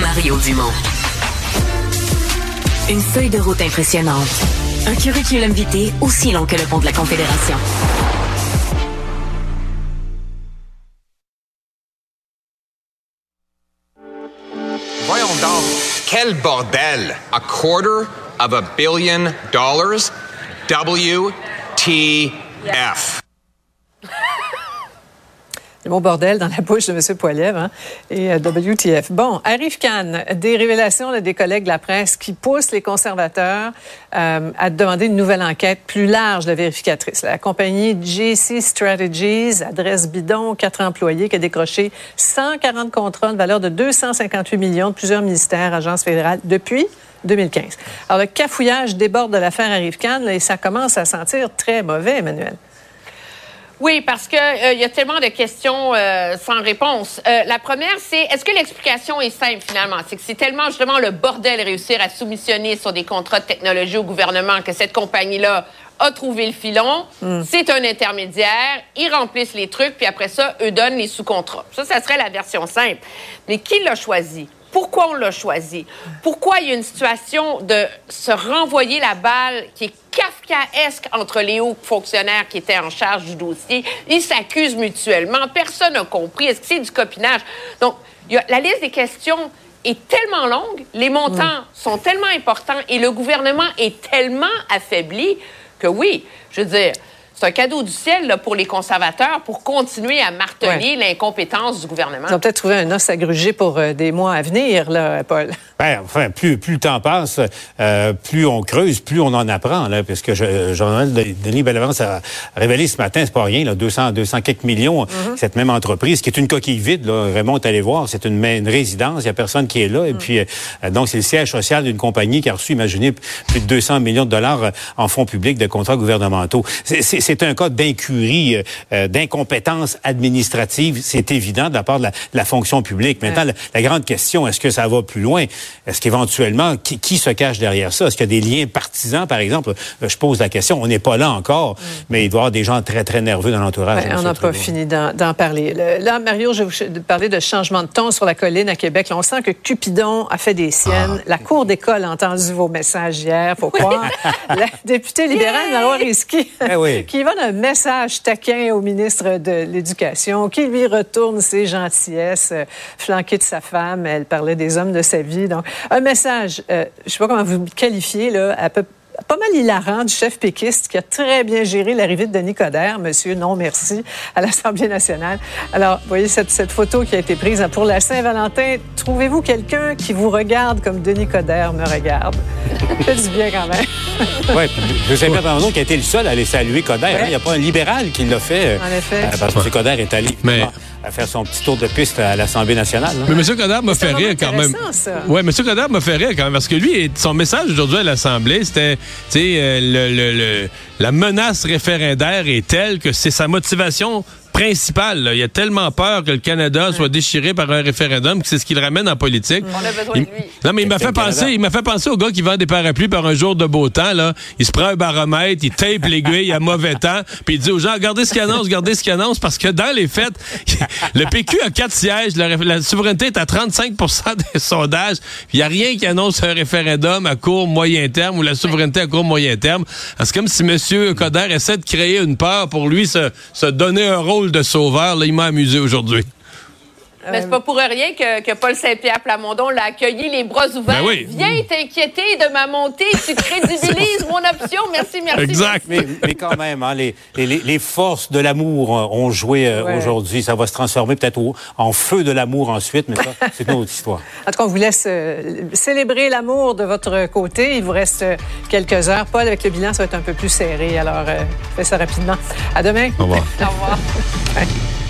Mario Dumont. Une feuille de route impressionnante. Un curriculum vitae aussi long que le pont de la Confédération. Voyons donc, quel bordel! A quarter of a billion dollars? WTF. Le mot bordel dans la bouche de M. Poiliev hein, et euh, WTF. Bon, arrive Cannes, des révélations là, des collègues de la presse qui poussent les conservateurs euh, à demander une nouvelle enquête plus large de vérificatrice. La compagnie JC Strategies, adresse bidon, quatre employés, qui a décroché 140 contrats de valeur de 258 millions de plusieurs ministères, agences fédérales depuis 2015. Alors, le cafouillage déborde de l'affaire Arrive Cannes et ça commence à sentir très mauvais, Emmanuel. Oui, parce que euh, y a tellement de questions euh, sans réponse. Euh, la première, c'est est-ce que l'explication est simple finalement? C'est que c'est tellement justement le bordel réussir à soumissionner sur des contrats de technologie au gouvernement que cette compagnie-là a trouvé le filon. C'est un intermédiaire. Ils remplissent les trucs, puis après ça, eux donnent les sous-contrats. Ça, ça serait la version simple. Mais qui l'a choisi? Pourquoi on l'a choisi? Pourquoi il y a une situation de se renvoyer la balle qui est kafkaesque entre les hauts fonctionnaires qui étaient en charge du dossier? Ils s'accusent mutuellement. Personne n'a compris. Est-ce que c'est du copinage? Donc, il y a, la liste des questions est tellement longue, les montants sont tellement importants et le gouvernement est tellement affaibli que oui, je veux dire, c'est un cadeau du ciel là, pour les conservateurs pour continuer à marteler l'incompétence du gouvernement. Ils ont peut-être trouvé un os à gruger pour euh, des mois à venir, là, Paul. Ben, enfin, plus, plus le temps passe, euh, plus on creuse, plus on en apprend, là, parce que je, Jean-Noël Denis Bellavance a révélé ce matin, c'est pas rien, là, 200, 200 quelques millions, Mm-hmm. cette même entreprise, qui est une coquille vide, là, Raymond est allé voir, c'est une, une résidence, il y a personne qui est là, et Mm. puis, euh, donc, c'est le siège social d'une compagnie qui a reçu, imaginez, plus de 200 millions de dollars euh, en fonds publics de contrats gouvernementaux. C'est- un cas d'incurie, euh, euh, d'incompétence administrative, c'est évident de la part de la, de la fonction publique. Maintenant, la, la grande question, est-ce que ça va plus loin? Est-ce qu'éventuellement, qui, qui se cache derrière ça? Est-ce qu'il y a des liens partisans, par exemple? Euh, Je pose la question. On n'est pas là encore, mais il doit y avoir des gens très, très nerveux dans l'entourage. Ben, on n'a pas fini d'en parler. Le- là, Mario, je vais vous parler de changement de ton sur la colline à Québec. Là, on sent que Cupidon a fait des siennes. Ah. La Cour d'école a entendu vos messages hier, faut croire. la députée libérale, Marois Risky, Eh oui. qui va d'un message taquin au ministre de l'Éducation, qui lui retourne ses gentillesses, euh, flanqué de sa femme. Elle parlait des hommes de sa vie. Donc, un message, euh, je sais pas comment vous qualifiez, là, à peu pas mal hilarant du chef péquiste qui a très bien géré l'arrivée de Denis Coderre, monsieur non merci, à l'Assemblée nationale. Alors, vous voyez cette, cette photo qui a été prise pour la Saint-Valentin. Trouvez-vous quelqu'un qui vous regarde comme Denis Coderre me regarde? Fait du bien quand même. Oui, Joseph Bernardon qui a été le seul à aller saluer Coder. hein. Il n'y a pas un libéral qui l'a fait. euh, En effet. euh, parce que Coder est allé Mais- évidemment, à faire son petit tour de piste à l'Assemblée nationale. là. Mais M. Coderre m'a fait rire quand même. intéressant, ça. Oui, M. Coderre m'a fait rire quand même parce que lui, son message aujourd'hui à l'Assemblée, c'était, tu sais, euh, le, le- le- la menace référendaire est telle que c'est sa motivation principale. là. Il a tellement peur que le Canada soit déchiré par un référendum que c'est ce qui le ramène en politique. On a besoin Il- de lui. Non, mais il m'a fait penser, Canada. il m'a fait penser au gars qui vend des parapluies par un jour de beau temps, là. Il se prend un baromètre, il tape l'aiguille à mauvais temps, puis il dit aux gens, regardez ce qu'il annonce, regardez ce qu'il annonce, parce que dans les faits, le PQ a quatre sièges, la, la souveraineté est à 35% des sondages, puis il n'y a rien qui annonce un référendum à court, moyen terme, ou la souveraineté à court, moyen terme. C'est comme si M. Coder essaie de créer une peur pour lui se, se donner un rôle de sauveur. Là, il m'a amusé aujourd'hui. Mais c'est pas pour rien que, que Paul Saint-Pierre Plamondon l'a accueilli les bras ouverts. Ben oui. Viens t'inquiéter de ma montée, tu crédibilises mon option. Merci, merci. Exact. Mais, mais quand même, hein, les, les- les forces de l'amour euh, ont joué euh, Ouais. aujourd'hui. Ça va se transformer peut-être en feu de l'amour ensuite, mais ça, c'est une autre histoire. En tout cas, on vous laisse euh, célébrer l'amour de votre côté. Il vous reste euh, quelques heures. Paul, avec le bilan, ça va être un peu plus serré. Alors, euh, fais ça rapidement. À demain. Au revoir. Au revoir.